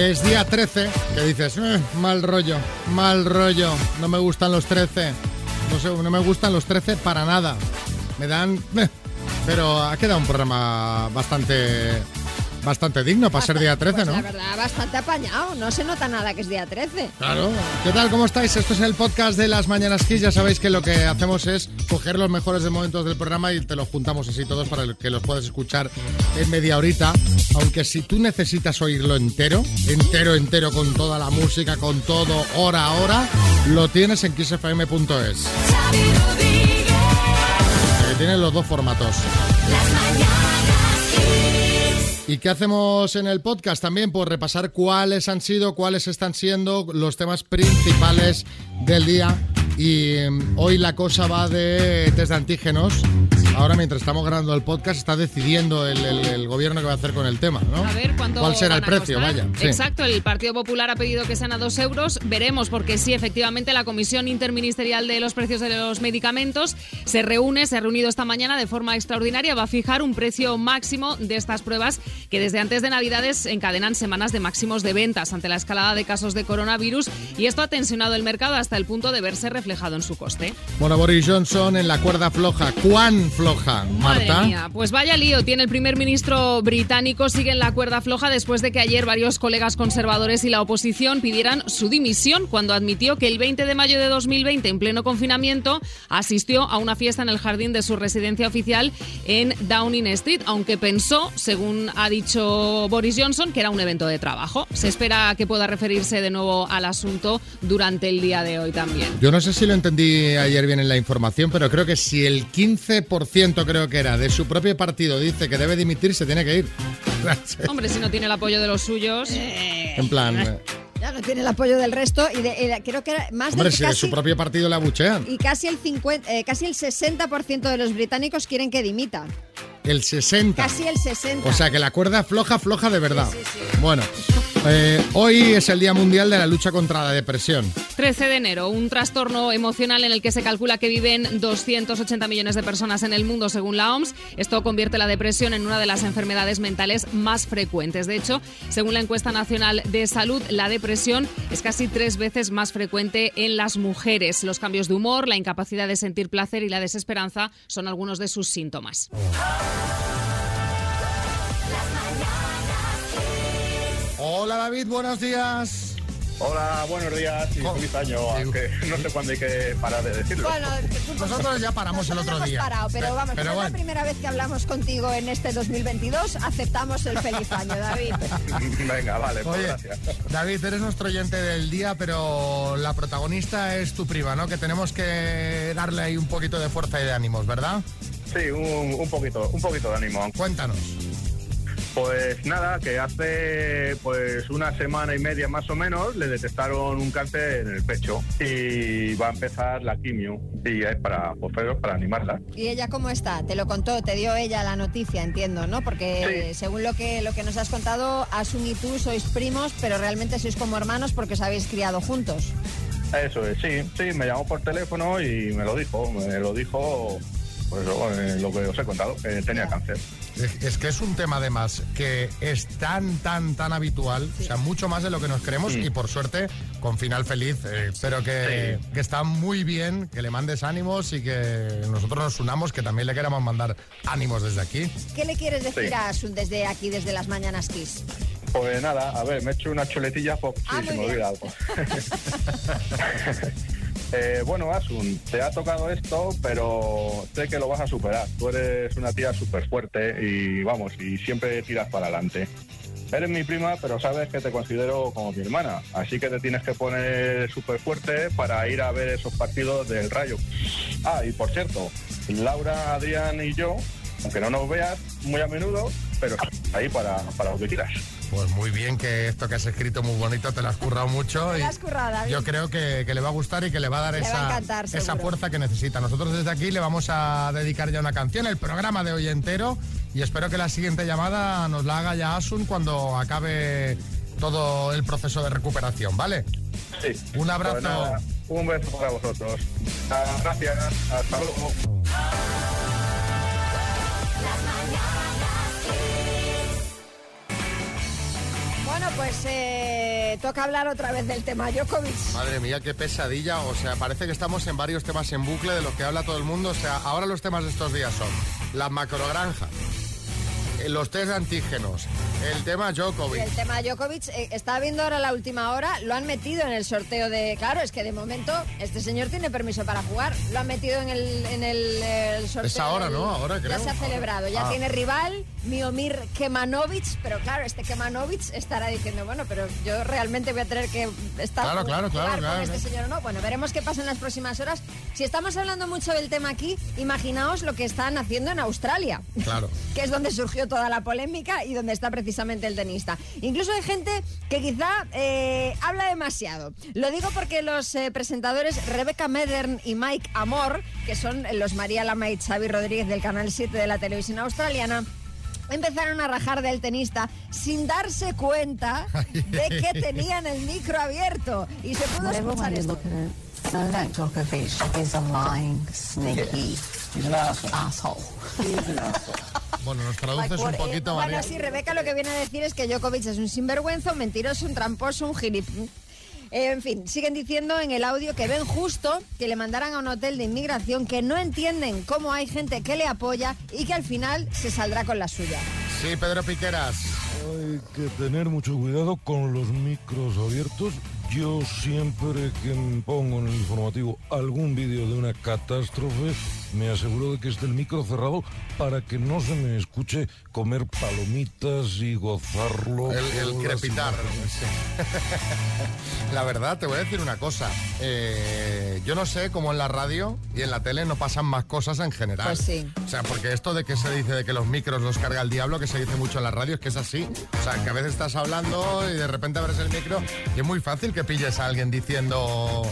Es día 13, que dices, "Eh, mal rollo, mal rollo, no me gustan los 13. No sé, no me gustan los 13 para nada. Me dan... eh". Pero ha quedado un programa bastante bastante digno para ser día 13, Pues ¿no? La verdad, bastante apañado. No se nota nada que es día 13. Claro. ¿Qué tal? ¿Cómo estáis? Esto es el podcast de las Mañanas Kiss. Ya sabéis que lo que hacemos es coger los mejores de momentos del programa y te los juntamos así todos para que los puedas escuchar en media horita. Aunque si tú necesitas oírlo entero, entero, entero, con toda la música, con todo, hora a hora, lo tienes en kissfm.es. Eh, Tienes los dos formatos. ¿Y qué hacemos en el podcast también? Pues repasar cuáles han sido, cuáles están siendo los temas principales del día. Y mm, hoy la cosa va de test de antígenos. Ahora, mientras estamos grabando el podcast, está decidiendo el, el- el gobierno qué va a hacer con el tema, ¿no? A ver cuánto ¿Cuál será el precio? costar. Vaya. sí. Exacto, el Partido Popular ha pedido que sean a dos euros. Veremos, porque sí, efectivamente, la Comisión Interministerial de los Precios de los Medicamentos se reúne, se ha reunido esta mañana de forma extraordinaria, va a fijar un precio máximo de estas pruebas que desde antes de Navidades encadenan semanas de máximos de ventas ante la escalada de casos de coronavirus y esto ha tensionado el mercado hasta el punto de verse reflejado en su coste. Bueno, Boris Johnson en la cuerda floja. ¿Cuán floja, Madre Marta? mía, pues vaya lío tiene el primer ministro británico, sigue en la cuerda floja después de que ayer varios colegas conservadores y la oposición pidieran su dimisión cuando admitió que el 20 de mayo de 2020, en pleno confinamiento, asistió a una fiesta en el jardín de su residencia oficial en Downing Street, aunque pensó, según ha dicho Boris Johnson, que era un evento de trabajo. Se espera que pueda referirse de nuevo al asunto durante el día de hoy también. Yo no sé si lo entendí ayer bien en la información, pero creo que si el 15% creo que era de su propio partido dice que debe dimitir, se tiene que ir. Hombre, si no tiene el apoyo de los suyos... En plan, eh, Ya no tiene el apoyo del resto y de- eh, creo que era más hombre, de si de su propio partido la buchean. y casi el 50, eh, casi el 60% de los británicos quieren que dimita. El 60. Casi el 60. O sea que la cuerda floja, floja de verdad. Sí, sí, sí. Bueno, eh, hoy es el Día Mundial de la Lucha contra la Depresión. 13 de enero, un trastorno emocional en el que se calcula que viven 280 millones de personas en el mundo según la OMS. Esto convierte la depresión en una de las enfermedades mentales más frecuentes. De hecho, según la encuesta nacional de salud, la depresión es casi tres veces más frecuente en las mujeres. Los cambios de humor, la incapacidad de sentir placer y la desesperanza son algunos de sus síntomas. Hola David, buenos días. Hola, buenos días y ¿Cómo? feliz año, aunque no sé cuándo hay que parar de decirlo. Bueno, Nosotros ya paramos el otro hemos día. parado, pero Pe- vamos, pero es bueno. la primera vez que hablamos contigo en este 2022, aceptamos el feliz año, David. Venga, vale, pues Oye, gracias. David, eres nuestro oyente del día, pero la protagonista es tu prima, ¿no? Que tenemos que darle ahí un poquito de fuerza y de ánimos, ¿verdad? Sí, un, un poquito, un poquito de ánimo. Cuéntanos. Pues nada, que hace pues una semana y media más o menos le detectaron un cáncer en el pecho y va a empezar la quimio y es para, pues, para animarla. ¿Y ella cómo está? Te lo contó, te dio ella la noticia, entiendo, ¿no? Porque Sí. según lo que, lo que nos has contado, Asun y tú sois primos, pero realmente sois como hermanos porque os habéis criado juntos. Eso es, sí, sí, me llamó por teléfono y me lo dijo, me lo dijo pues eh, lo que os he contado, que tenía cáncer. Es, es que es un tema además que es tan, tan, tan habitual, o sea, mucho más de lo que nos creemos y por suerte con final feliz. Eh, espero que, Sí. que está muy bien, que le mandes ánimos y que nosotros nos unamos, que también le queramos mandar ánimos desde aquí. ¿Qué le quieres decir Sí. a Asun desde aquí, desde las Mañanas Kiss? Pues nada, a ver, me he hecho una chuletilla por si Ah, se me olvida algo. Eh, bueno, Asun, te ha tocado esto, pero sé que lo vas a superar. Tú eres una tía súper fuerte y vamos, y siempre tiras para adelante. Eres mi prima, pero sabes que te considero como mi hermana, así que te tienes que poner súper fuerte para ir a ver esos partidos del Rayo. Ah, y por cierto, Laura, Adrián y yo, aunque no nos veas muy a menudo, pero ahí para, para lo que quieras. Pues muy bien, que esto que has escrito muy bonito, te lo has currado mucho. Te y currado, David. Yo creo que, que le va a gustar y que le va a dar Le va a esa, encantar, esa fuerza que necesita. Nosotros desde aquí le vamos a dedicar ya una canción, el programa de hoy entero, y espero que la siguiente llamada nos la haga ya Asun cuando acabe todo el proceso de recuperación, ¿vale? Sí. Un abrazo. Un beso para vosotros. Gracias. Hasta luego. Bueno, pues eh, toca hablar otra vez del tema Djokovic. Madre mía, qué pesadilla. O sea, parece que estamos en varios temas en bucle de los que habla todo el mundo. O sea, ahora los temas de estos días son las macrogranjas, eh, los test de antígenos, el tema Djokovic. El tema Djokovic eh, está viendo ahora la última hora, lo han metido en el sorteo de. Claro, es que de momento este señor tiene permiso para jugar. Lo han metido en el, en el, eh, sorteo. Es ahora, del- ¿no? Ahora creo. Ya se ha celebrado, ya Ah. tiene rival, Miomir Kemanovic, pero claro, este Kemanovic estará diciendo, bueno, pero yo realmente voy a tener que estar Claro, claro, claro, con claro. este señor o no. Bueno, veremos qué pasa en las próximas horas. Si estamos hablando mucho del tema aquí, imaginaos lo que están haciendo en Australia Claro. que es donde surgió toda la polémica y donde está precisamente el tenista. Incluso hay gente que quizá eh, habla demasiado. Lo digo porque los eh, presentadores Rebecca Medern y Mike Amor, que son los María Lama y Xavi Rodríguez del Canal 7 de la televisión australiana, empezaron a rajar del tenista sin darse cuenta de que tenían el micro abierto. Y se pudo escuchar esto. look at it, Novak Djokovic is a lying, sneaky He's an asshole. asshole. Bueno, nos traduces un poquito, eh, Bueno, María. sí, Rebeca lo que viene a decir es que Djokovic es un sinvergüenza, un mentiroso, un tramposo, un gilip... Eh, en fin, siguen diciendo en el audio que ven justo que le mandaran a un hotel de inmigración, que no entienden cómo hay gente que le apoya y que al final se saldrá con la suya. Sí, Pedro Piqueras. Hay que tener mucho cuidado con los micros abiertos. Yo siempre que me pongo en el informativo algún vídeo de una catástrofe, me aseguro de que esté el micro cerrado para que no se me escuche comer palomitas y gozarlo. El, el crepitar. La verdad, te voy a decir una cosa. Eh, yo no sé cómo en la radio y en la tele no pasan más cosas en general. Pues sí. O sea, porque esto de que se dice de que los micros los carga el diablo, que se dice mucho en la radio, es que es así. O sea, que a veces estás hablando y de repente abres el micro y es muy fácil que pilles a alguien diciendo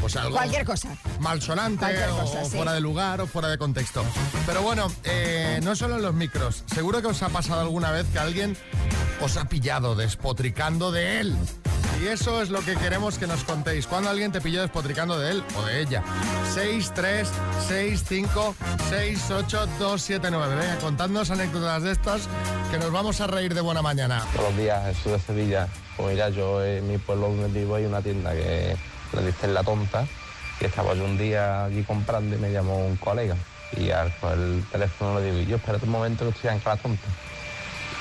pues algo Cualquier cosa. malsonante Cualquier o sí. fuera de lugar fuera de contexto. Pero bueno, eh, no solo en los micros. Seguro que os ha pasado alguna vez que alguien os ha pillado despotricando de él. Y eso es lo que queremos que nos contéis. Cuando alguien te pilló despotricando de él o de ella. 6, 3, 6, 5, 6, 8, 2, 7, 9. Venga, contadnos anécdotas de estas que nos vamos a reír de buena mañana. Todos los días Jesús de Sevilla. Pues mira, yo en mi pueblo donde vivo hay una tienda que le dicen La Tonta y estaba yo un día allí comprando y me llamó un colega y al coger el teléfono le digo, y yo espérate un momento que estoy en La Tonta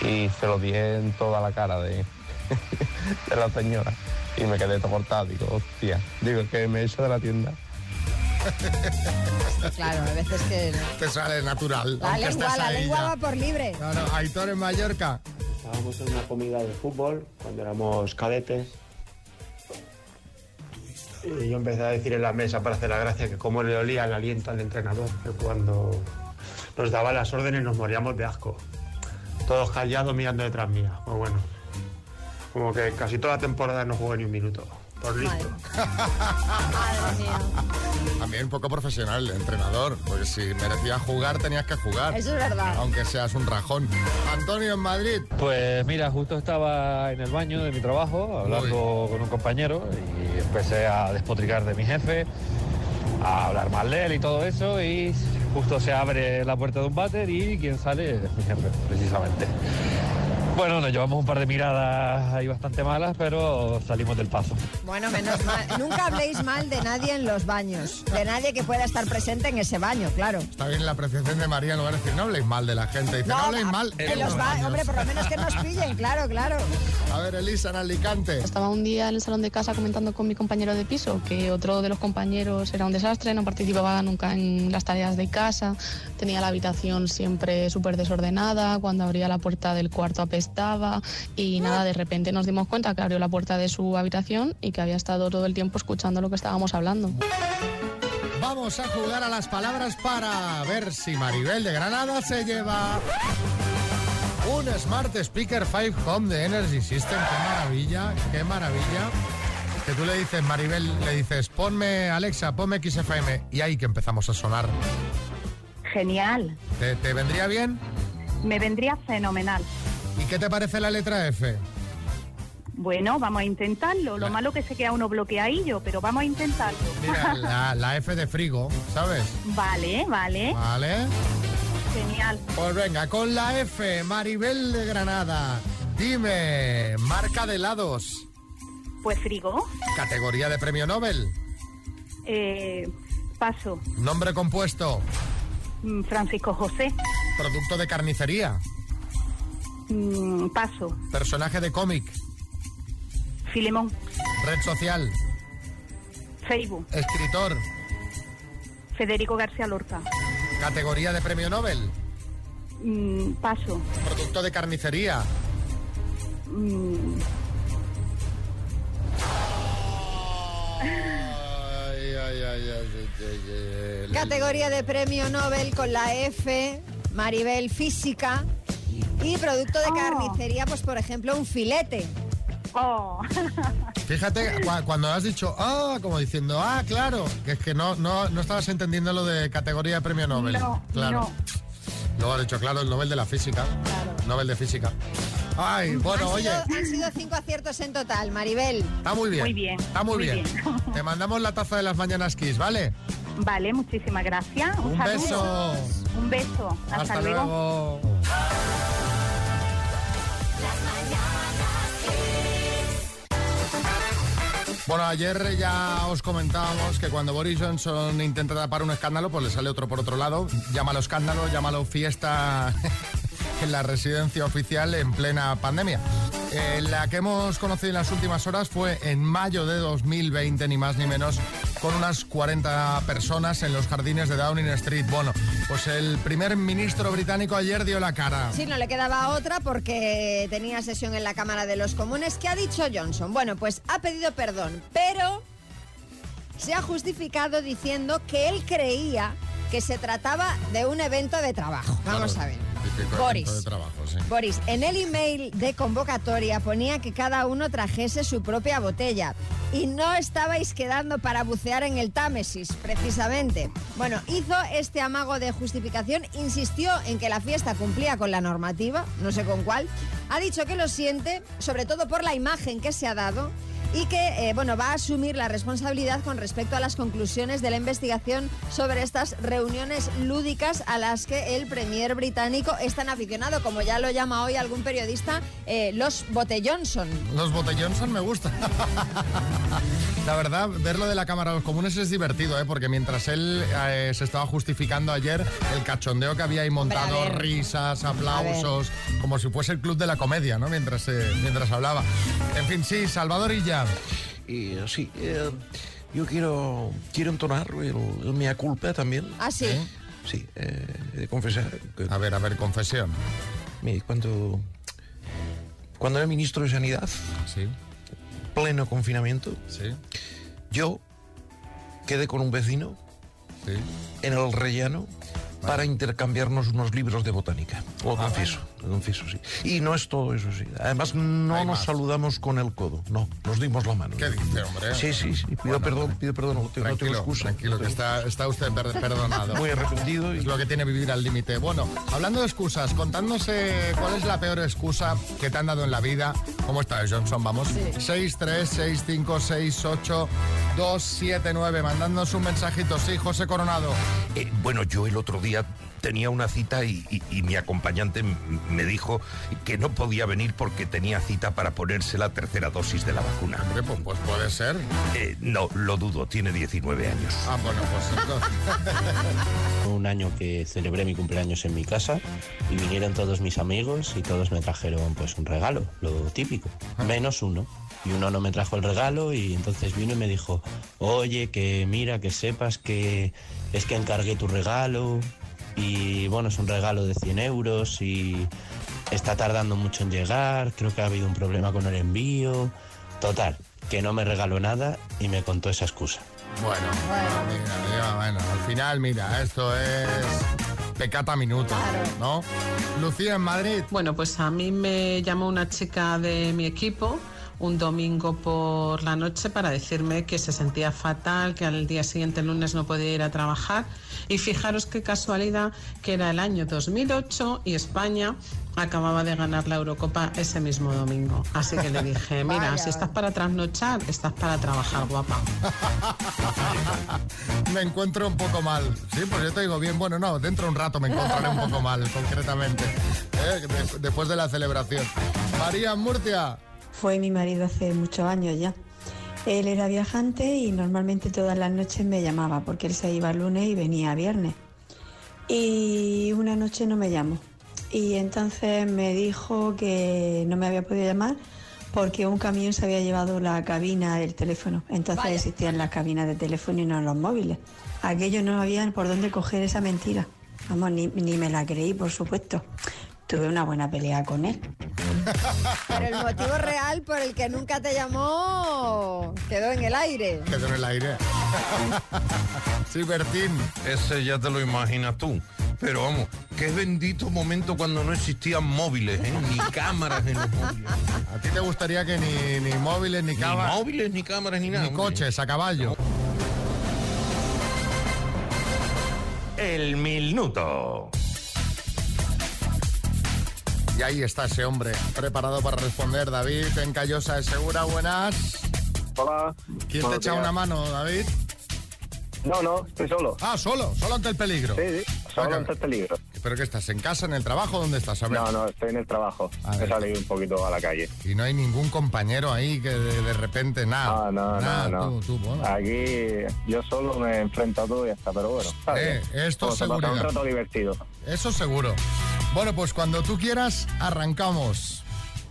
y se lo di en toda la cara de, de la señora y me quedé todo cortado, digo, hostia, digo que me he hecho de la tienda. Claro, a veces que Te sale natural. la lengua, la lengua va por libre. Claro, Aitor en Mallorca. Estábamos en una comida de fútbol cuando éramos cadetes. Y yo empecé a decir en la mesa para hacer la gracia que cómo le olía el aliento al entrenador, que cuando nos daba las órdenes nos moríamos de asco. Todos callados mirando detrás mía. Pues bueno, como que casi toda la temporada no jugué ni un minuto. Por listo. Madre mía. También un poco profesional, el entrenador, porque si merecías jugar tenías que jugar. Eso es verdad. Aunque seas un rajón. Antonio en Madrid. Pues mira, justo estaba en el baño de mi trabajo hablando con un compañero y empecé a despotricar de mi jefe, a hablar mal de él y todo eso y justo se abre la puerta de un váter y quien sale es mi jefe, precisamente. Bueno, nos llevamos un par de miradas ahí bastante malas, pero salimos del paso. Bueno, menos mal. Nunca habléis mal de nadie en los baños. De nadie que pueda estar presente en ese baño, claro. Está bien la apreciación de María en lugar de decir, no habléis mal de la gente. Dice, no, habléis a- mal en los baños. Hombre, por lo menos que nos pillen, claro, claro. A ver, Elisa, en Alicante. Estaba un día en el salón de casa comentando con mi compañero de piso que otro de los compañeros era un desastre, no participaba nunca en las tareas de casa, tenía la habitación siempre súper desordenada, cuando abría la puerta del cuarto apestaba y nada, de repente nos dimos cuenta que abrió la puerta de su habitación y que había estado todo el tiempo escuchando lo que estábamos hablando. Vamos a jugar a las palabras para ver si Maribel de Granada se lleva un Smart Speaker 5 Home de Energy System. Qué maravilla, qué maravilla. Que tú le dices, Maribel, le dices, ponme Alexa, ponme XFM y ahí que empezamos a sonar. Genial, ¿Te, te vendría bien? me vendría fenomenal. ¿Y qué te parece la letra F? Bueno, vamos a intentarlo. Lo malo que se queda uno bloqueadillo, pero vamos a intentarlo. Mira, la, la F de frigo, ¿sabes? vale, vale, Vale. genial. Pues venga, con la F, Maribel de Granada. Dime, marca de helados. Pues frigo. Categoría de premio Nobel. Eh, paso. Nombre compuesto. Mm, Francisco José. Producto de carnicería. Mm, paso. Personaje de cómic. Filemón. Red social. Facebook. Escritor. Federico García Lorca. Categoría de premio Nobel. Mm, paso. Producto de carnicería. Mm, Ay, ay, ay. Categoría de premio Nobel con la F, Maribel Física. Y producto de Oh. carnicería, pues por ejemplo, un filete. Oh. Fíjate, cua- cuando has dicho, ah, como diciendo, ah, claro, que es que no, no, no estabas entendiendo lo de categoría de premio Nobel. No, claro. no. Luego has dicho, claro, el Nobel de la física. Nobel de física. Ay, bueno, han, oye, sido, han sido cinco aciertos en total, Maribel. está muy bien. Muy bien, Está muy, muy bien. bien. Te mandamos la taza de las mañanas Kiss, ¿vale? Vale, muchísimas gracias. Un, Un beso. Un beso. Hasta, Hasta luego. Bueno, ayer ya os comentábamos que cuando Boris Johnson intenta tapar un escándalo, pues le sale otro por otro lado. Llámalo escándalo, llámalo fiesta en la residencia oficial en plena pandemia. Eh, la que hemos conocido en las últimas horas fue en mayo de 2020, ni más ni menos, con unas 40 personas en los jardines de Downing Street. Bueno, pues el primer ministro británico ayer dio la cara. Sí, no le quedaba otra porque tenía sesión en la Cámara de los Comunes. ¿Qué ha dicho Johnson? Bueno, pues ha pedido perdón, pero se ha justificado diciendo que él creía que se trataba de un evento de trabajo. Vamos Claro, a ver. Boris. evento de trabajo, sí. Boris, en el email de convocatoria ponía que cada uno trajese su propia botella y no estabais quedando para bucear en el Támesis, precisamente. Bueno, hizo este amago de justificación, insistió en que la fiesta cumplía con la normativa, no sé con cuál, ha dicho que lo siente, sobre todo por la imagen que se ha dado y que eh, bueno, va a asumir la responsabilidad con respecto a las conclusiones de la investigación sobre estas reuniones lúdicas a las que el premier británico es tan aficionado, como ya lo llama hoy algún periodista, eh, los Botellonson. Los Botellonson me gustan. La verdad, verlo de la Cámara de los Comunes es divertido, ¿eh? porque mientras él eh, se estaba justificando ayer, el cachondeo que había ahí montado, Hombre, risas, aplausos, como si fuese el club de la comedia, ¿no? Mientras, mientras hablaba. En fin, sí, Salvador y ya. Y eh, sí, eh, yo quiero, quiero entonar el, el mea culpa también. Ah, sí. Sí, eh, he de confesar. que- A ver, a ver, confesión. mire, cuando, cuando era ministro de Sanidad, Sí, pleno confinamiento, sí, yo quedé con un vecino sí. en el rellano para intercambiarnos unos libros de botánica. Lo Ah, confieso, lo confieso, sí. Y no es todo eso, sí. Además, no Hay nos más. saludamos con el codo, no, nos dimos la mano. ¿Qué dice, hombre? Sí, sí, sí, pido perdón, pido perdón, no tengo, no tengo Tranquilo, excusa. tranquilo, que está, está usted per- perdonado. Muy arrepentido y Es lo que tiene vivir al límite. Bueno, hablando de excusas, contándose cuál es la peor excusa que te han dado en la vida. ¿Cómo estás, Johnson? Vamos. 6, 3, 6, 5, 6, 8, 2, 7, 9. Mandándonos un mensajito. Sí, José Coronado. Eh, bueno, yo el otro día tenía una cita y, y- y mi acompañante me dijo que no podía venir porque tenía cita para ponerse la tercera dosis de la vacuna. Hombre, pues, pues puede ser. Eh, no, lo dudo, tiene 19 años. Ah, bueno, pues entonces. Un año que celebré mi cumpleaños en mi casa y vinieron todos mis amigos y todos me trajeron pues un regalo, lo típico, menos uno. Y uno no me trajo el regalo y entonces vino y me dijo, oye, que mira, que sepas que es que encargué tu regalo y bueno, es un regalo de 100 euros y está tardando mucho en llegar, creo que ha habido un problema con el envío. Total, que no me regaló nada y me contó esa excusa. Bueno, mira, mira, bueno, al final, mira, esto es pecata minuto, ¿no? Lucía en Madrid. Bueno, pues a mí me llamó una chica de mi equipo un domingo por la noche para decirme que se sentía fatal, que al día siguiente, el lunes, no podía ir a trabajar. Y fijaros qué casualidad que era el año 2008 y España acababa de ganar la Eurocopa ese mismo domingo. Así que le dije, mira, si estás para trasnochar, estás para trabajar, guapa. me encuentro un poco mal. Sí, pues yo te digo bien, bueno, no, dentro de un rato me encontraré un poco mal, concretamente. ¿eh? De- después de la celebración. María Murcia. Fue mi marido hace muchos años ya. Él era viajante y normalmente todas las noches me llamaba porque él se iba lunes y venía viernes. Y una noche no me llamó. Y entonces me dijo que no me había podido llamar porque un camión se había llevado la cabina del teléfono. Entonces existían las cabinas de teléfono y no los móviles. Aquello no había por dónde coger esa mentira. Vamos, ni, ni me la creí, por supuesto. Tuve una buena pelea con él. Pero el motivo real por el que nunca te llamó quedó en el aire. Quedó en el aire. sí, Bertín. Ese ya te lo imaginas tú. Pero vamos, qué bendito momento cuando no existían móviles, ¿eh? ni cámaras en los móviles. ¿A ti te gustaría que ni, ni móviles, ni cámaras? Ni móviles, ni cámaras, ni nada. Ni coches a caballo. El minuto. Y ahí está ese hombre, preparado para responder. David, en Callosa de Segura, buenas. Hola. ¿Quién te echa días. una mano, David? No, no, estoy solo. Ah, solo, solo ante el peligro. Sí, sí, solo ante el peligro. ¿Pero qué estás? ¿En casa, en el trabajo? ¿Dónde estás? A ver. No, no, estoy en el trabajo. A He ver. salido un poquito a la calle. Y no hay ningún compañero ahí que de, de repente nada. Ah, no, nada, no, no. tú, tú, bueno. Aquí yo solo me enfrento a todo y ya está, pero bueno. está Eh, bien. esto Vamos es a pasar seguridad. un rato divertido. Eso seguro. Bueno, pues cuando tú quieras, arrancamos.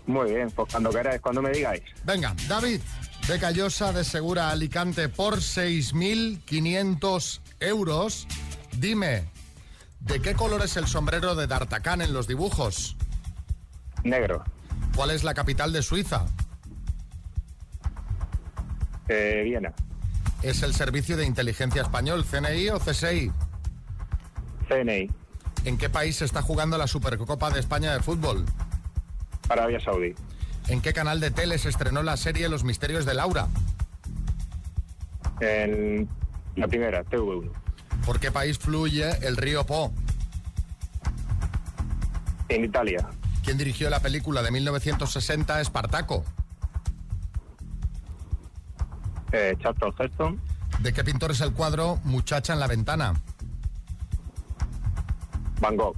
Muy bien, pues cuando queráis, cuando me digáis. Venga, David, de Callosa de Segura Alicante por 6.500 euros. Dime, ¿de qué color es el sombrero de D'Artagnan en los dibujos? Negro. ¿Cuál es la capital de Suiza? Eh, Viena. ¿Es el Servicio de Inteligencia Español, CNI o CSI? CNI. ¿En qué país se está jugando la Supercopa de España de fútbol? Arabia Saudí. ¿En qué canal de tele se estrenó la serie Los Misterios de Laura? En la primera, TV1. ¿Por qué país fluye el río Po? En Italia. ¿Quién dirigió la película de 1960 Espartaco? Eh, Charlton Heston. ¿De qué pintor es el cuadro Muchacha en la ventana? Van Gogh.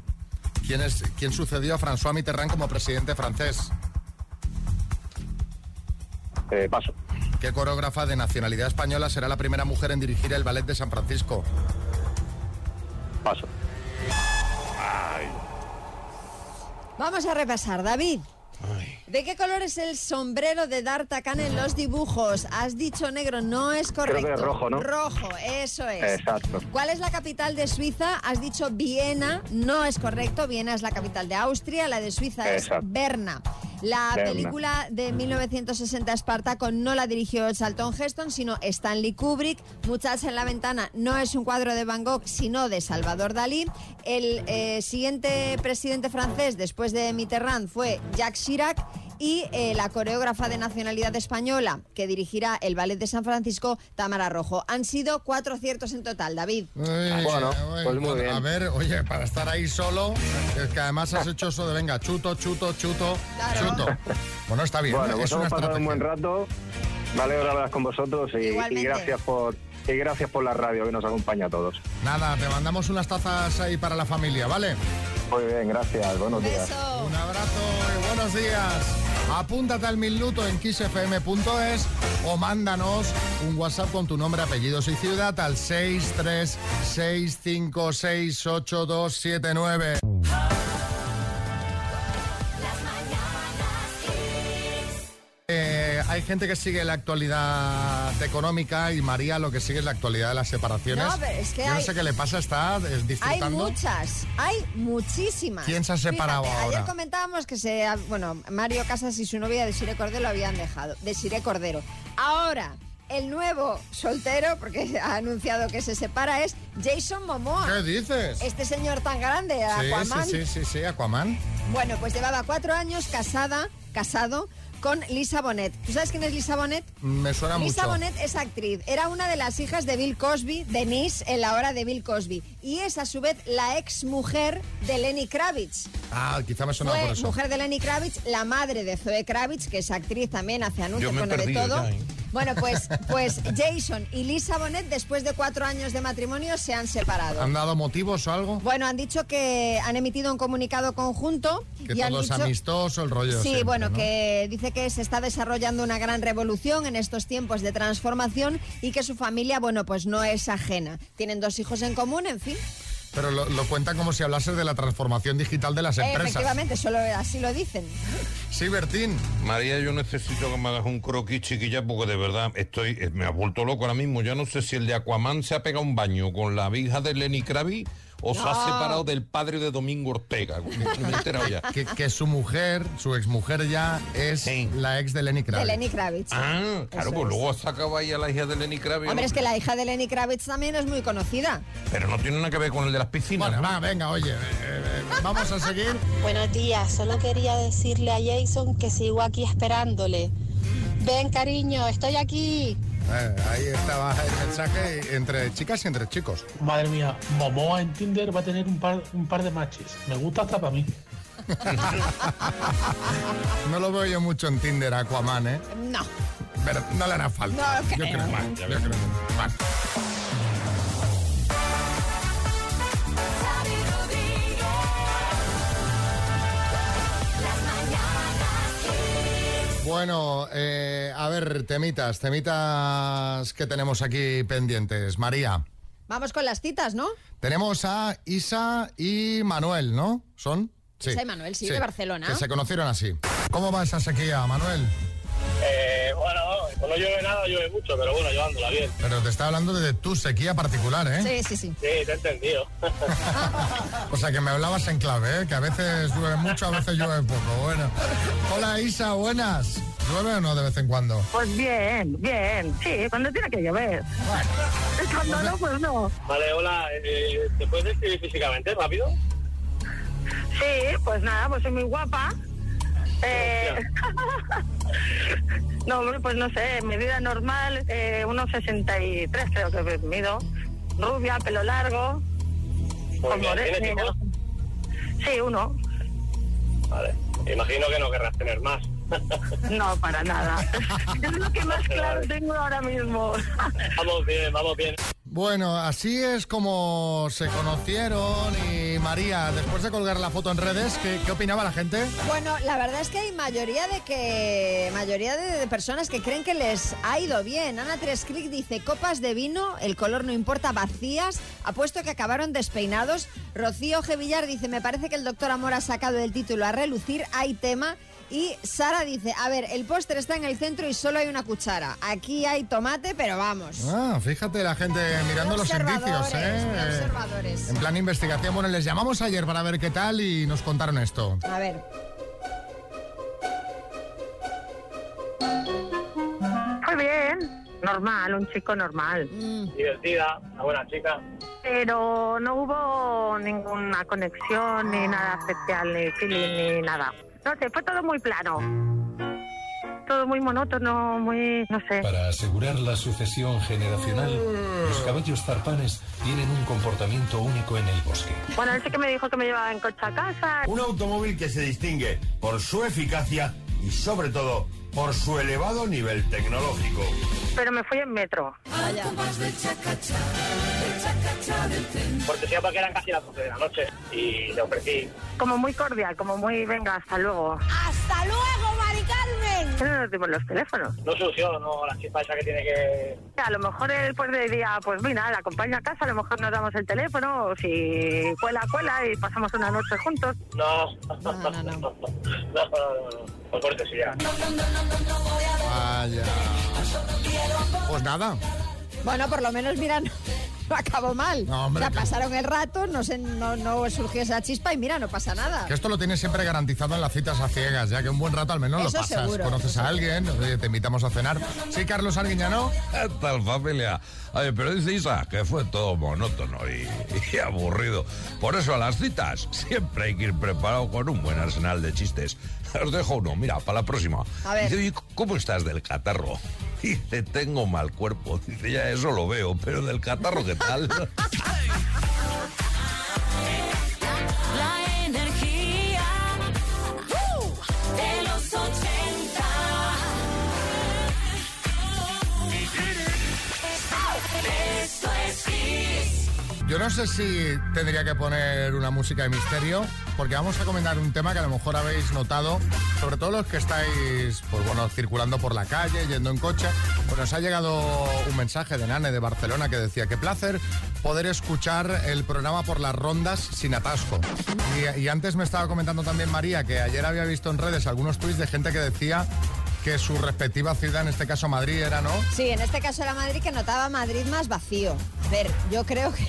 ¿Quién, es, ¿Quién sucedió a François Mitterrand como presidente francés? Eh, paso. ¿Qué coreógrafa de nacionalidad española será la primera mujer en dirigir el Ballet de San Francisco? Paso. Vamos a repasar, David. ¿De qué color es el sombrero de D'Artagnan en los dibujos? Has dicho negro, no es correcto. Creo que es rojo, ¿no? Rojo, eso es. Exacto. ¿Cuál es la capital de Suiza? Has dicho Viena, no es correcto. Viena es la capital de Austria, la de Suiza Exacto. es Berna. La película de 1960 Espartaco no la dirigió Charlton Heston, sino Stanley Kubrick. Muchacha en la ventana no es un cuadro de Van Gogh, sino de Salvador Dalí. El eh, siguiente presidente francés después de Mitterrand fue Jacques Chirac. Y eh, la coreógrafa de nacionalidad española que dirigirá el Ballet de San Francisco, Tamara Rojo. Han sido cuatro aciertos en total, David. Ay, Bueno, ay, pues muy bien. A ver, oye, para estar ahí solo, es que además has hecho eso de venga, chuto, chuto, chuto, Claro. chuto. Bueno, está bien, Bueno, es pues una hemos pasado un buen rato. Me alegro hablar con vosotros y, gracias por y gracias por la radio que nos acompaña a todos. Nada, te mandamos unas tazas ahí para la familia, ¿vale? Muy bien, gracias. Buenos días. Un abrazo y buenos días. Apúntate al minuto en kissfm.es o mándanos un WhatsApp con tu nombre, apellidos y ciudad al 636568279. Hay gente que sigue la actualidad económica y María lo que sigue es la actualidad de las separaciones. No, pero es que Yo no sé qué le pasa, está eh, Hay disfrutando. muchas, hay muchísimas. ¿Quién se ha separado Fíjate, ahora? Ayer comentábamos que se, bueno, Mario Casas y su novia Desiree Cordero lo habían dejado. Desiree Cordero. Ahora, el nuevo soltero, porque ha anunciado que se separa, es Jason Momoa. ¿Qué dices? Este señor tan grande, Sí, Aquaman. sí, sí, sí, sí, Aquaman. Bueno, pues llevaba cuatro años casada, casado con Lisa Bonet. ¿Tú sabes quién es Lisa Bonet? Me suena Lisa mucho. Bonet es actriz. Era una de las hijas de Bill Cosby, Denise, en la hora de Bill Cosby. Y es a su vez la ex mujer de Lenny Kravitz. Ah, quizá me suena Fue por eso. mujer de Lenny Kravitz, la madre de Zoe Kravitz, que es actriz también, hace anuncios, bueno, de todo. ya, ¿eh? Bueno, pues, pues Jason y Lisa Bonet, después de cuatro años de matrimonio, se han separado. ¿Han dado motivos o algo? Bueno, han dicho que han emitido un comunicado conjunto Que y han todo es amistoso, el rollo. Sí, siempre, bueno, ¿no? que dice que se está desarrollando una gran revolución en estos tiempos de transformación y que su familia, bueno, pues no es ajena. Tienen dos hijos en común, en fin. Pero lo, lo cuentan como si hablase de la transformación digital de las empresas. Efectivamente, solo así lo dicen. Sí, Bertín. María, yo necesito que me hagas un croquis, chiquilla, porque de verdad estoy, eh, me ha vuelto loco ahora mismo. Ya no sé si el de Aquaman se ha pegado un baño con la hija de Lenny Kravitz o se ha separado del padre de Domingo Ortega. Me he enterado ya. Que, que su mujer, su exmujer ya es la ex de Lenny De Kravitz. Lenny Kravitz. Ah, claro, Eso pues es. luego ha sacado ahí a la hija de Lenny Kravitz. Hombre, es que la hija de Lenny Kravitz también es muy conocida. Pero no tiene nada que ver con el de las piscinas. Bueno, ¿no? va, venga, oye, eh, eh, vamos a seguir. Buenos días, solo quería decirle a Jason que sigo aquí esperándole. Ven, cariño, estoy aquí. Eh, ahí estaba el mensaje entre chicas y entre chicos. Madre mía, Momoa en Tinder va a tener un par, un par de matches. Me gusta hasta para mí. No lo veo yo mucho en Tinder, Aquaman, ¿eh? No. Pero no le hará falta. No yo creo. creo que no, yo creo que Bueno, eh, a ver, temitas, temitas que tenemos aquí pendientes. María, Vamos con las citas, ¿no? tenemos a Isa y Manuel, ¿no? ¿Son? Isa y Manuel, sí, de Barcelona. Que se conocieron así. ¿Cómo va esa sequía, Manuel? Eh, bueno, pues no llueve nada, llueve mucho, pero bueno, llevándola bien. Pero te está hablando de tu sequía particular, ¿eh? Sí, sí, sí. Sí, te he entendido. O sea, que me hablabas en clave, ¿eh? Que a veces llueve mucho, a veces llueve poco. Bueno. Hola, Isa, buenas. ¿Llueve o no de vez en cuando? Pues bien, bien, sí, cuando tiene que llover. Cuando no, pues no. Vale, hola, eh, ¿te puedes describir físicamente rápido? Sí, pues nada, pues soy muy guapa. Eh, no, hombre, pues no sé, medida normal, eh, unos 63 creo que mido. Rubia, pelo largo. Sí, uno. Vale, imagino que no querrás tener más. No, para nada. es lo que más claro tengo ahora mismo. Vamos bien, vamos bien. Bueno, así es como se conocieron y María, después de colgar la foto en redes, ¿qué, qué opinaba la gente? Bueno, la verdad es que hay mayoría de que mayoría de, de personas que creen que les ha ido bien. Ana Tresclick dice copas de vino, el color no importa, vacías, apuesto que acabaron despeinados. Rocío Gevillar dice me parece que el doctor Amor ha sacado el título a relucir, hay tema. Y Sara dice, a ver, el póster está en el centro y solo hay una cuchara. Aquí hay tomate, pero vamos. Ah, fíjate la gente mirando los indicios, ¿eh? observadores. En plan investigación, bueno, les llamamos ayer para ver qué tal y nos contaron esto. A ver. Fue bien, normal, un chico normal. Divertida, una buena chica. Pero no hubo ninguna conexión, ni nada especial, ni feeling, ni nada. No sé, fue todo muy plano. Todo muy monótono, muy, no sé. Para asegurar la sucesión generacional, los caballos zarpanes tienen un comportamiento único en el bosque. Bueno, él sí que me dijo que me llevaba en coche a casa. Un automóvil que se distingue por su eficacia y sobre todo por su elevado nivel tecnológico. Pero me fui en metro. Porque sepa que eran casi las 12 de la noche y le ofrecí. Como muy cordial, como muy, venga, hasta luego. ¡Hasta luego, Mari Carmen! Pero no nos dimos los teléfonos. No solución, no, la chispa esa que tiene que... A lo mejor él pues diría, pues mira, la acompaño a casa, a lo mejor nos damos el teléfono, o si cuela, cuela y pasamos una noche juntos. No, no, no, no, no, no, no, por cortesía. Vaya. Pues nada. Bueno, por lo menos miran, no acabó mal. No, hombre, que- pasaron el rato, no, se, no, no surgió esa chispa y mira, no pasa nada. Que esto lo tienes siempre garantizado en las citas a ciegas, ya que un buen rato al menos Eso lo pasas. seguro, Conoces a alguien, oye, te invitamos a cenar. Sí, Carlos Arguiñano. ¿Qué tal, familia? Oye, pero dice Isa que fue todo monótono y, y aburrido. Por eso a las citas siempre hay que ir preparado con un buen arsenal de chistes. Os dejo uno, mira, para la próxima. A ver. Dice, oye, ¿cómo estás del catarro? Dice, tengo mal cuerpo. Dice, ya eso lo veo, pero del catarro, ¿qué tal? Yo no sé si tendría que poner una música de misterio, porque vamos a comentar un tema que a lo mejor habéis notado, sobre todo los que estáis, pues bueno, circulando por la calle, yendo en coche. Pues nos ha llegado un mensaje de Nane de Barcelona que decía, qué placer poder escuchar el programa por las rondas sin atasco. Y, y antes me estaba comentando también María que ayer había visto en redes algunos tweets de gente que decía que su respectiva ciudad, en este caso Madrid, era, ¿no? Sí, en este caso era Madrid que notaba Madrid más vacío. A ver, yo creo que,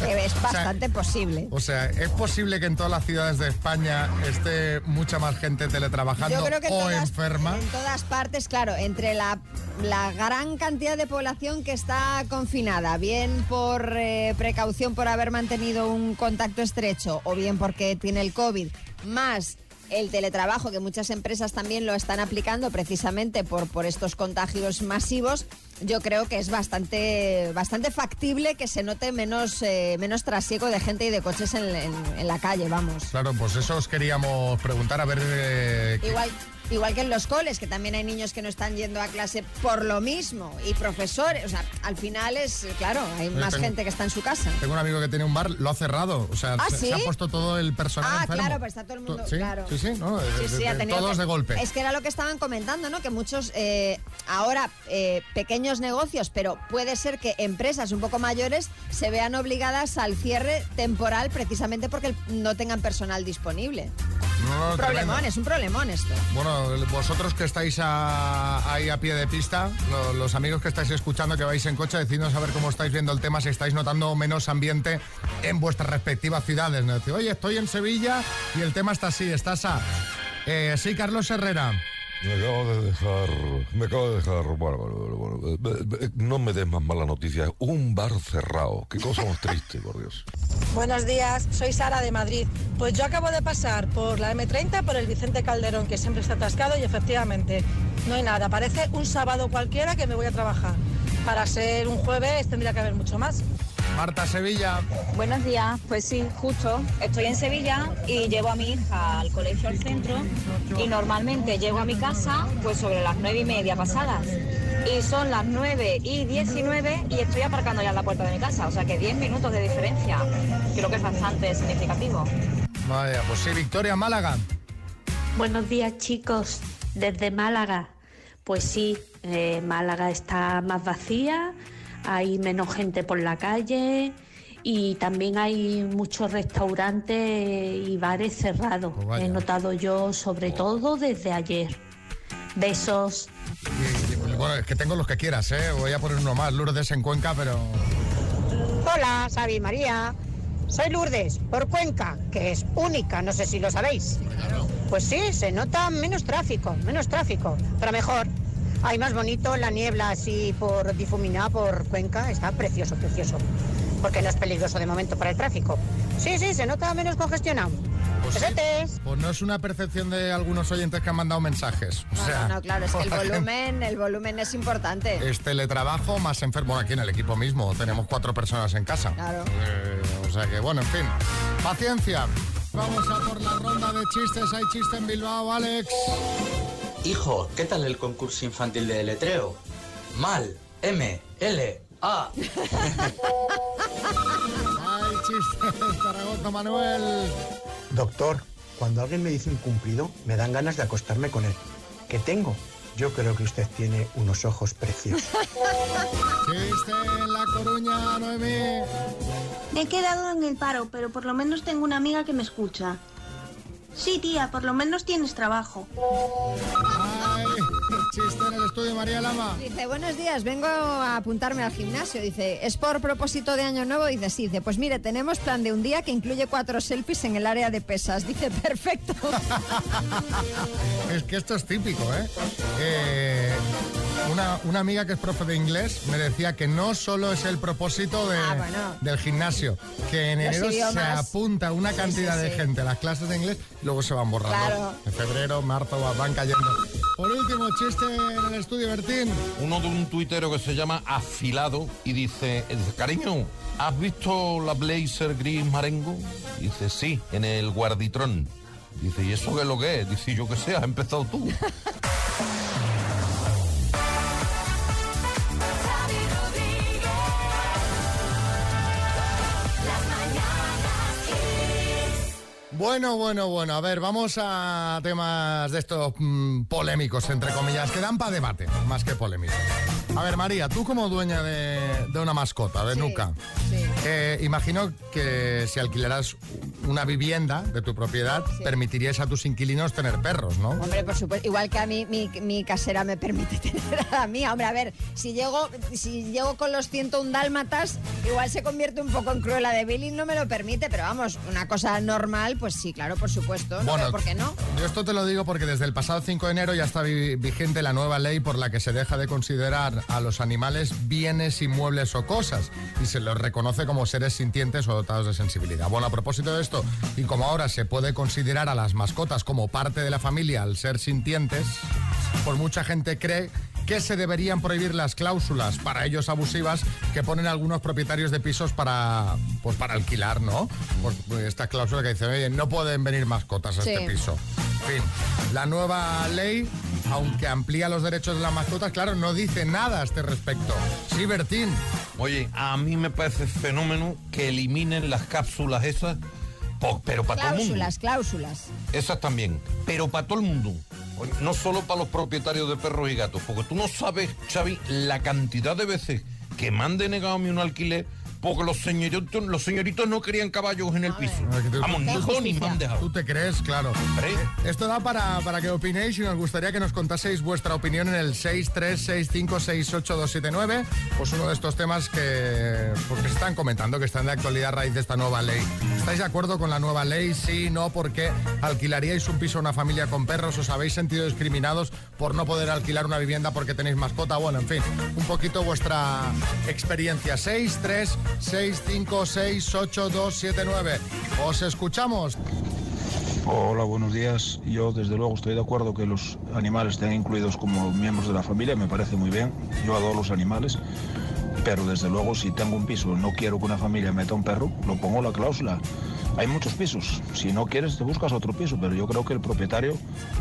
que es bastante posible. O sea, ¿es posible que en todas las ciudades de España esté mucha más gente teletrabajando Yo creo que en o todas- enferma? En todas partes, claro, entre la, la gran cantidad de población que está confinada, bien por eh, precaución por haber mantenido un contacto estrecho o bien porque tiene el COVID, más el teletrabajo, que muchas empresas también lo están aplicando precisamente por, por estos contagios masivos, yo creo que es bastante, bastante factible que se note menos, eh, menos trasiego de gente y de coches en, en- en la calle, vamos. Claro, pues eso os queríamos preguntar, a ver... eh, Igual, igual que en los coles, que también hay niños que no están yendo a clase por lo mismo, y profesores, o sea, al final es, claro, hay más tengo- gente que está en su casa. Tengo un amigo que tiene un bar, lo ha cerrado, o sea, ¿Ah, se, sí? se ha puesto todo el personal Ah, enfermo. claro, pues está todo el mundo, sí, claro. Sí, sí, ¿no? De- Sí, de- sí, ha de- tenido todos que- de golpe. Es que era lo que estaban comentando, ¿no? Que muchos eh, ahora eh, pequeños negocios, pero puede ser que empresas un poco mayores se vean obligadas al cierre temporal precisamente porque no tengan personal disponible. No, problemón, es un problemón esto. Bueno, vosotros que estáis a- ahí a pie de pista, lo- los amigos que estáis escuchando, que vais en coche, decidnos a ver cómo estáis viendo el tema, si estáis notando menos ambiente en vuestras respectivas ciudades. ¿no? Decir, Oye, estoy en Sevilla y el tema está así, estás a... Eh, sí, Carlos Herrera. Me acabo de dejar, me acabo de dejar, bueno, bueno, bueno, bueno, eh, eh, no me des más mala noticia, un bar cerrado, qué cosa más triste, por Dios. Buenos días, soy Sara de Madrid. Pues yo acabo de pasar por la M30, por el Vicente Calderón, que siempre está atascado y efectivamente no hay nada. Parece un sábado cualquiera que me voy a trabajar. Para ser un jueves tendría que haber mucho más. Marta Sevilla. Buenos días, pues sí, justo. Estoy en Sevilla y llevo a mi hija al colegio al centro y normalmente llego a mi casa pues sobre las nueve y media pasadas. Y son las 9 y 19 y estoy aparcando ya en la puerta de mi casa, o sea que 10 minutos de diferencia. Creo que es bastante significativo. Vaya, pues sí, Victoria Málaga. Buenos días chicos, desde Málaga. Pues sí, eh, Málaga está más vacía, hay menos gente por la calle y también hay muchos restaurantes y bares cerrados. Pues. He notado yo sobre todo desde ayer. Besos. Y- y, bueno, es que tengo los que quieras, ¿eh? Voy a poner uno más, Lourdes en Cuenca, pero... Hola, Xavi María. Soy Lourdes, por Cuenca, que es única, no sé si lo sabéis. Pues sí, se nota menos tráfico, menos tráfico, pero mejor. Hay más bonito la niebla así por difuminada por Cuenca, está precioso, precioso. Porque no es peligroso de momento para el tráfico. Sí, sí, se nota menos congestionado. Pues, sí. Pues no es una percepción de algunos oyentes que han mandado mensajes. O No, sea, no, no, claro, es que el volumen, el volumen es importante. Es teletrabajo más enfermo. Aquí en el equipo mismo tenemos cuatro personas en casa. Claro. Eh, o sea que, bueno, en fin. Paciencia. Vamos a por la ronda de chistes. Hay chiste en Bilbao, Alex. Hijo, ¿qué tal el concurso infantil de deletreo? Mal. M, L, A. Hay chiste Zaragoza, Manuel. Doctor, cuando alguien me dice un cumplido, me dan ganas de acostarme con él. ¿Qué tengo? Yo creo que usted tiene unos ojos preciosos. Chiste en La Coruña, Noemí. Me he quedado en el paro, pero por lo menos tengo una amiga que me escucha. Sí, tía, por lo menos tienes trabajo. Ay, Chiste en el estudio, María Lama. Dice, buenos días, vengo a apuntarme al gimnasio. Dice, ¿es por propósito de año nuevo? Dice, sí. Dice, pues mire, tenemos plan de un día que incluye cuatro selfies en el área de pesas. Dice, perfecto. Es que esto es típico, ¿eh? Eh, una, una amiga que es profe de inglés me decía que no solo es el propósito de- Ah, bueno. del gimnasio, que en enero se apunta una Sí, cantidad sí, de sí. gente a las clases de inglés y luego se van borrando. Claro. En febrero, marzo van cayendo. Por último, chiste en el estudio, Bertín. Uno de un tuitero que se llama Afilado y dice, dice, cariño, ¿has visto la Blazer gris marengo? Dice, sí, en el guarditrón. Dice, ¿y eso qué es lo que es? Dice, yo que sé, has empezado tú. Bueno, bueno, bueno. A ver, vamos a temas de estos mm, polémicos, entre comillas, que dan para debate, más que polémicos. A ver, María, tú como dueña de, de una mascota, de Nuca, eh, imagino que si alquilaras una vivienda de tu propiedad, permitirías a tus inquilinos tener perros, ¿no? Hombre, por supuesto, igual que a mí mi, mi casera me permite tener a la mía. Hombre, a ver, si llego, si llego con los 101 dálmatas, igual se convierte un poco en cruela de Billy, no me lo permite, pero vamos, una cosa normal, pues sí, claro, por supuesto. No veo ¿Por qué no? Yo esto te lo digo porque desde el pasado 5 de enero ya está vi- vigente la nueva ley por la que se deja de considerar a los animales bienes inmuebles o cosas y se los reconoce como seres sintientes o dotados de sensibilidad. Bueno, a propósito de esto, y como ahora se puede considerar a las mascotas como parte de la familia al ser sintientes, pues mucha gente cree que se deberían prohibir las cláusulas para ellos abusivas que ponen algunos propietarios de pisos para pues para alquilar, ¿no? Pues, pues esta cláusula que dice, oye, no pueden venir mascotas a Sí. este piso. En fin, la nueva ley, aunque amplía los derechos de las mascotas, claro, no dice nada a este respecto. Sí, Bertín. Oye, a mí me parece fenómeno que eliminen las cápsulas esas, pero para todo el mundo. Cláusulas, cláusulas. Esas también, pero para todo el mundo. No solo para los propietarios de perros y gatos, porque tú no sabes, Xavi, la cantidad de veces que me han denegado a mí un alquiler porque los señoritos, los señoritos no querían caballos en el piso. Vamos, ni me han dejado. Tú te crees, claro. Esto da para, para que opinéis y nos gustaría que nos contaseis vuestra opinión en el 636568279. Pues uno de estos temas que, pues, que se están comentando, que están de actualidad a raíz de esta nueva ley. ¿Estáis de acuerdo con la nueva ley? Sí, no, ¿por qué alquilaríais un piso a una familia con perros? ¿Os habéis sentido discriminados por no poder alquilar una vivienda porque tenéis mascota? Bueno, en fin, un poquito vuestra experiencia. 636568279. Os escuchamos. Hola, buenos días. Yo desde luego estoy de acuerdo que los animales estén incluidos como miembros de la familia, me parece muy bien. Yo adoro los animales, pero desde luego si tengo un piso, no quiero que una familia meta un perro, lo pongo la cláusula. Hay muchos pisos. Si no quieres, te buscas otro piso, pero yo creo que el propietario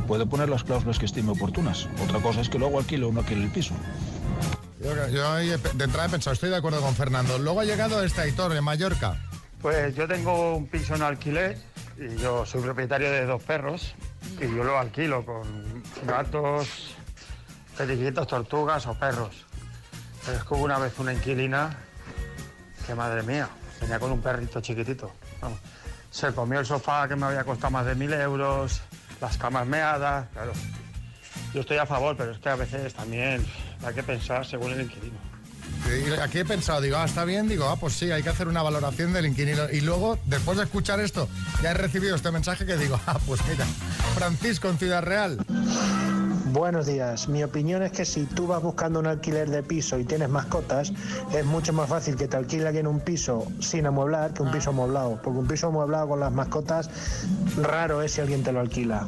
puede poner las cláusulas que estime oportunas. Otra cosa es que luego alquile o no alquile el piso. Yo, yo de entrada he pensado, estoy de acuerdo con Fernando. Luego ha llegado este Aitor de Mallorca. Pues yo tengo un piso en alquiler y yo soy propietario de dos perros y yo lo alquilo con gatos, periquitos, tortugas o perros. Pero es que hubo una vez una inquilina que madre mía, tenía con un perrito chiquitito. Se comió el sofá que me había costado más de mil euros, las camas meadas, claro. Yo estoy a favor, pero es que a veces también hay que pensar según el inquilino. Y aquí he pensado, digo, ah, está bien, digo, ah, pues sí, hay que hacer una valoración del inquilino. Y luego, después de escuchar esto, ya he recibido este mensaje que digo, ah, pues mira, Francisco en Ciudad Real. Buenos días. Mi opinión es que si tú vas buscando un alquiler de piso y tienes mascotas, es mucho más fácil que te alquile alguien un piso sin amueblar que un piso amueblado. Porque un piso amueblado con las mascotas, raro es si alguien te lo alquila.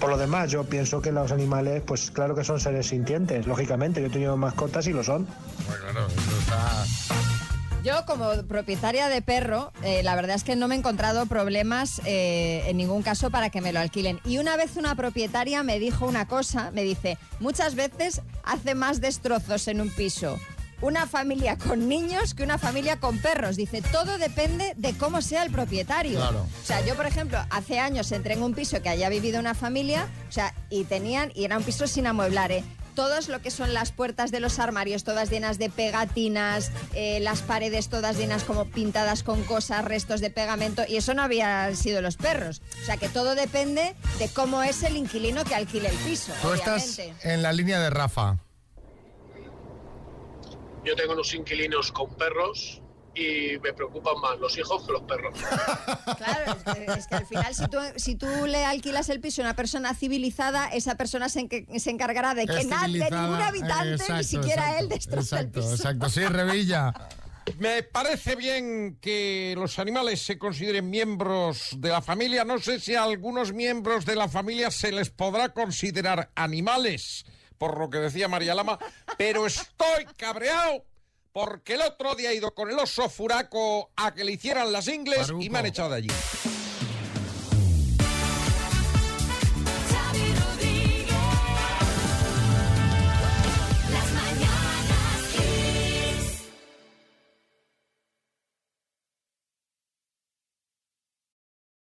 Por lo demás, yo pienso que los animales, pues claro que son seres sintientes, lógicamente. Yo he tenido mascotas y lo son. Pues claro, eso está... Yo como propietaria de perro, eh, la verdad es que no me he encontrado problemas eh, en ningún caso para que me lo alquilen. Y una vez una propietaria me dijo una cosa, me dice, muchas veces hace más destrozos en un piso una familia con niños que una familia con perros. Dice, todo depende de cómo sea el propietario. Claro. O sea, yo, por ejemplo, hace años entré en un piso que haya vivido una familia, o sea, y tenían, y era un piso sin amueblar, ¿eh? todos lo que son las puertas de los armarios, todas llenas de pegatinas, eh, las paredes todas llenas como pintadas con cosas, restos de pegamento, y eso no había sido los perros. O sea que todo depende de cómo es el inquilino que alquile el piso. Tú estás en la línea de Rafa. Yo tengo unos inquilinos con perros y me preocupan más los hijos que los perros. Claro, es que, es que al final si tú, si tú le alquilas el piso a una persona civilizada, esa persona se, enque- se encargará de que nadie, ningún eh, habitante, exacto, ni siquiera exacto, él, destroza el Exacto, piso. exacto. Sí, Revilla. Me parece bien que los animales se consideren miembros de la familia. No sé si a algunos miembros de la familia se les podrá considerar animales, por lo que decía María Lama, pero estoy cabreado porque el otro día he ido con el oso furaco a que le hicieran las ingles y me han echado de allí.